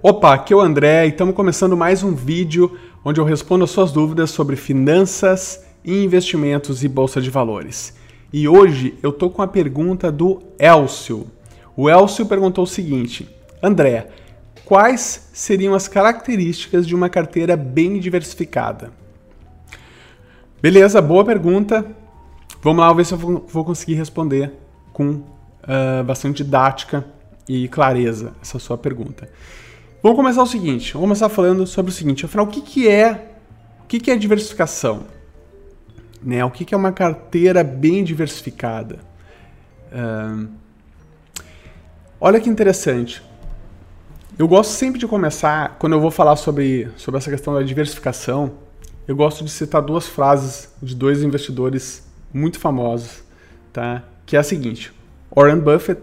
Opa, aqui é o André e estamos começando mais um vídeo onde eu respondo as suas dúvidas sobre finanças, investimentos e bolsa de valores. E hoje eu tô com a pergunta do Elcio. O Elcio perguntou o seguinte: André, quais seriam as características de uma carteira bem diversificada? Beleza, boa pergunta. Vamos lá ver se eu vou conseguir responder com uh, bastante didática e clareza essa sua pergunta. Vamos começar o seguinte, vamos começar falando sobre o seguinte, afinal, o que, que é o que, que é diversificação? Né? O que, que é uma carteira bem diversificada? Uh, olha que interessante. Eu gosto sempre de começar, quando eu vou falar sobre, sobre essa questão da diversificação, eu gosto de citar duas frases de dois investidores muito famosos, tá? Que é a seguinte: Warren Buffett,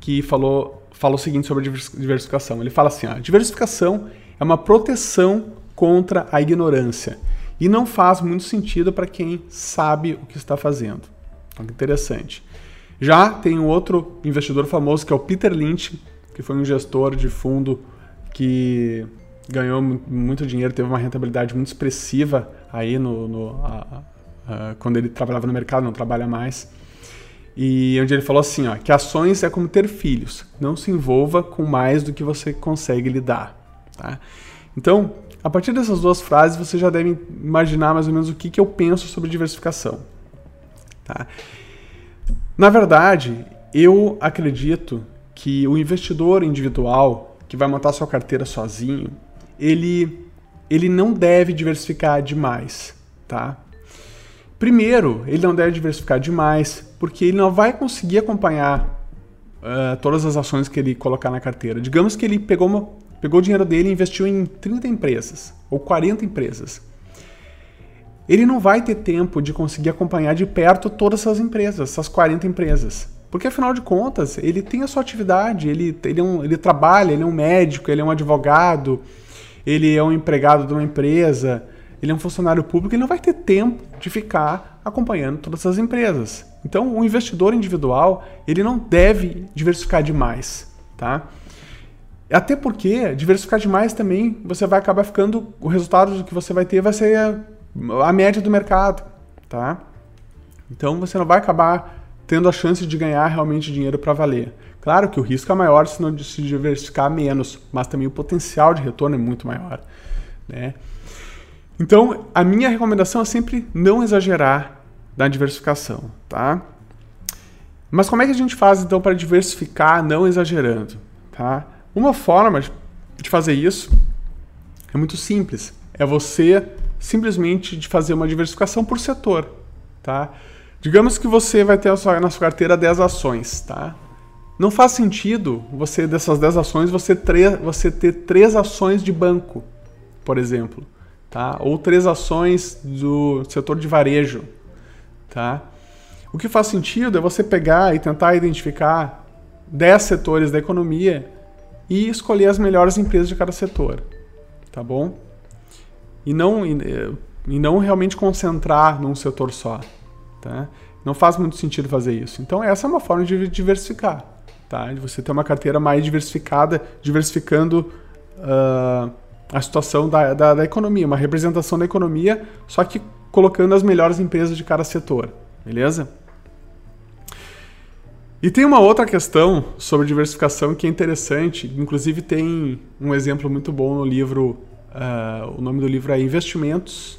que falou fala o seguinte sobre a diversificação. Ele fala assim: a diversificação é uma proteção contra a ignorância e não faz muito sentido para quem sabe o que está fazendo. Então, interessante. Já tem um outro investidor famoso que é o Peter Lynch, que foi um gestor de fundo que ganhou muito dinheiro, teve uma rentabilidade muito expressiva aí no, no a, a, quando ele trabalhava no mercado, não trabalha mais. E onde ele falou assim, ó, que ações é como ter filhos, não se envolva com mais do que você consegue lidar, tá? Então, a partir dessas duas frases, você já deve imaginar mais ou menos o que, que eu penso sobre diversificação, tá? Na verdade, eu acredito que o investidor individual que vai montar sua carteira sozinho, ele, ele não deve diversificar demais, tá? Primeiro, ele não deve diversificar demais, porque ele não vai conseguir acompanhar uh, todas as ações que ele colocar na carteira. Digamos que ele pegou, uma, pegou o dinheiro dele e investiu em 30 empresas ou 40 empresas. Ele não vai ter tempo de conseguir acompanhar de perto todas essas empresas, essas 40 empresas. Porque afinal de contas, ele tem a sua atividade, ele, ele, é um, ele trabalha, ele é um médico, ele é um advogado, ele é um empregado de uma empresa, ele é um funcionário público, ele não vai ter tempo de ficar acompanhando todas as empresas. Então, o investidor individual, ele não deve diversificar demais, tá? Até porque diversificar demais também, você vai acabar ficando, o resultado que você vai ter vai ser a, a média do mercado, tá? Então, você não vai acabar tendo a chance de ganhar realmente dinheiro para valer. Claro que o risco é maior se não se diversificar menos, mas também o potencial de retorno é muito maior, né? Então, a minha recomendação é sempre não exagerar na diversificação, tá? Mas como é que a gente faz então para diversificar não exagerando, tá? Uma forma de fazer isso é muito simples, é você simplesmente de fazer uma diversificação por setor, tá? Digamos que você vai ter na sua carteira 10 ações, tá? Não faz sentido você dessas 10 ações você, você ter três ações de banco, por exemplo tá? Ou três ações do setor de varejo, tá? O que faz sentido é você pegar e tentar identificar 10 setores da economia e escolher as melhores empresas de cada setor, tá bom? E não, e, e não realmente concentrar num setor só, tá? Não faz muito sentido fazer isso. Então essa é uma forma de diversificar, tá? De você ter uma carteira mais diversificada, diversificando uh, a situação da, da, da, economia, uma representação da economia, só que colocando as melhores empresas de cada setor, beleza? E tem uma outra questão sobre diversificação que é interessante, inclusive tem um exemplo muito bom no livro, uh, o nome do livro é Investimentos,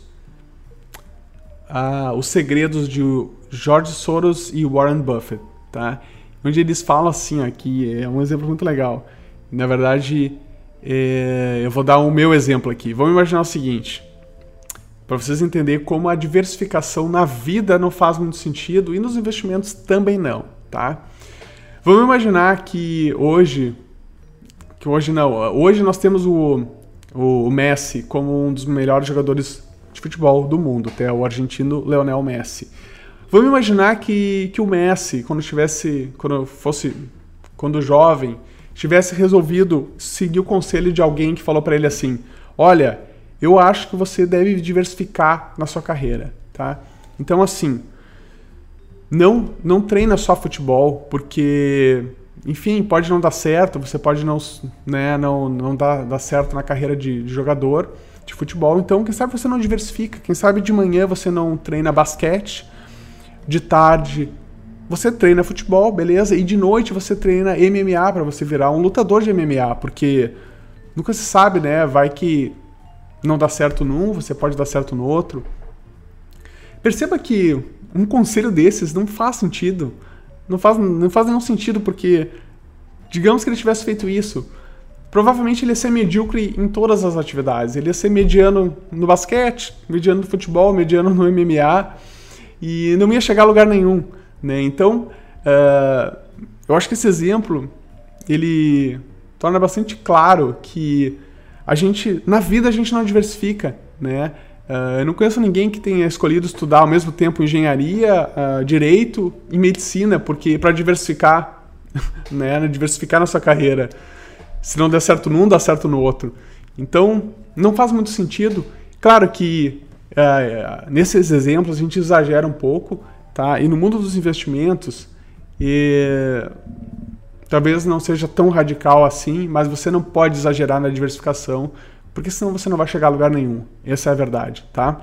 uh, Os Segredos de George Soros e Warren Buffett, tá? Onde eles falam assim, aqui é um exemplo muito legal. Na verdade, é, eu vou dar o meu exemplo aqui. Vamos imaginar o seguinte: para vocês entenderem como a diversificação na vida não faz muito sentido e nos investimentos também não, tá? Vamos imaginar que hoje, que hoje não, hoje nós temos o, o Messi como um dos melhores jogadores de futebol do mundo, até o argentino Leonel Messi. Vamos imaginar que, que o Messi, quando tivesse, quando fosse, quando jovem, tivesse resolvido seguir o conselho de alguém que falou para ele assim: "Olha, eu acho que você deve diversificar na sua carreira, tá? Então assim, não não treina só futebol, porque enfim, pode não dar certo, você pode não, né, não, não dar, dar certo na carreira de, de jogador de futebol. Então, quem sabe você não diversifica. Quem sabe de manhã você não treina basquete, de tarde você treina futebol, beleza? E de noite você treina MMA para você virar um lutador de MMA, porque nunca se sabe, né? Vai que não dá certo num, você pode dar certo no outro. Perceba que um conselho desses não faz sentido. Não faz, não faz nenhum sentido, porque digamos que ele tivesse feito isso, provavelmente ele ia ser medíocre em todas as atividades. Ele ia ser mediano no basquete, mediano no futebol, mediano no MMA e não ia chegar a lugar nenhum. Né? Então, uh, eu acho que esse exemplo ele torna bastante claro que a gente, na vida, a gente não diversifica, né? Uh, eu não conheço ninguém que tenha escolhido estudar ao mesmo tempo engenharia, uh, direito e medicina, porque para diversificar, né, diversificar na sua carreira, se não der certo num, dá certo no outro. Então, não faz muito sentido. Claro que uh, nesses exemplos a gente exagera um pouco, Tá? E no mundo dos investimentos, e... talvez não seja tão radical assim, mas você não pode exagerar na diversificação, porque senão você não vai chegar a lugar nenhum. Essa é a verdade, tá?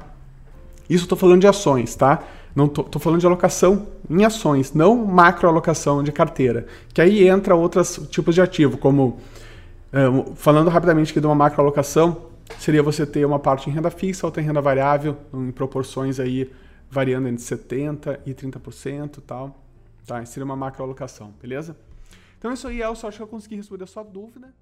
Isso estou falando de ações, tá? Não tô, tô, falando de alocação em ações, não macroalocação de carteira. Que aí entra outros tipos de ativo, como é, falando rapidamente aqui de uma macroalocação, seria você ter uma parte em renda fixa, outra em renda variável, em proporções aí variando entre 70% e 30% e tal. Tá? Seria uma macroalocação, beleza? Então isso aí, Elcio, acho que eu consegui responder a sua dúvida.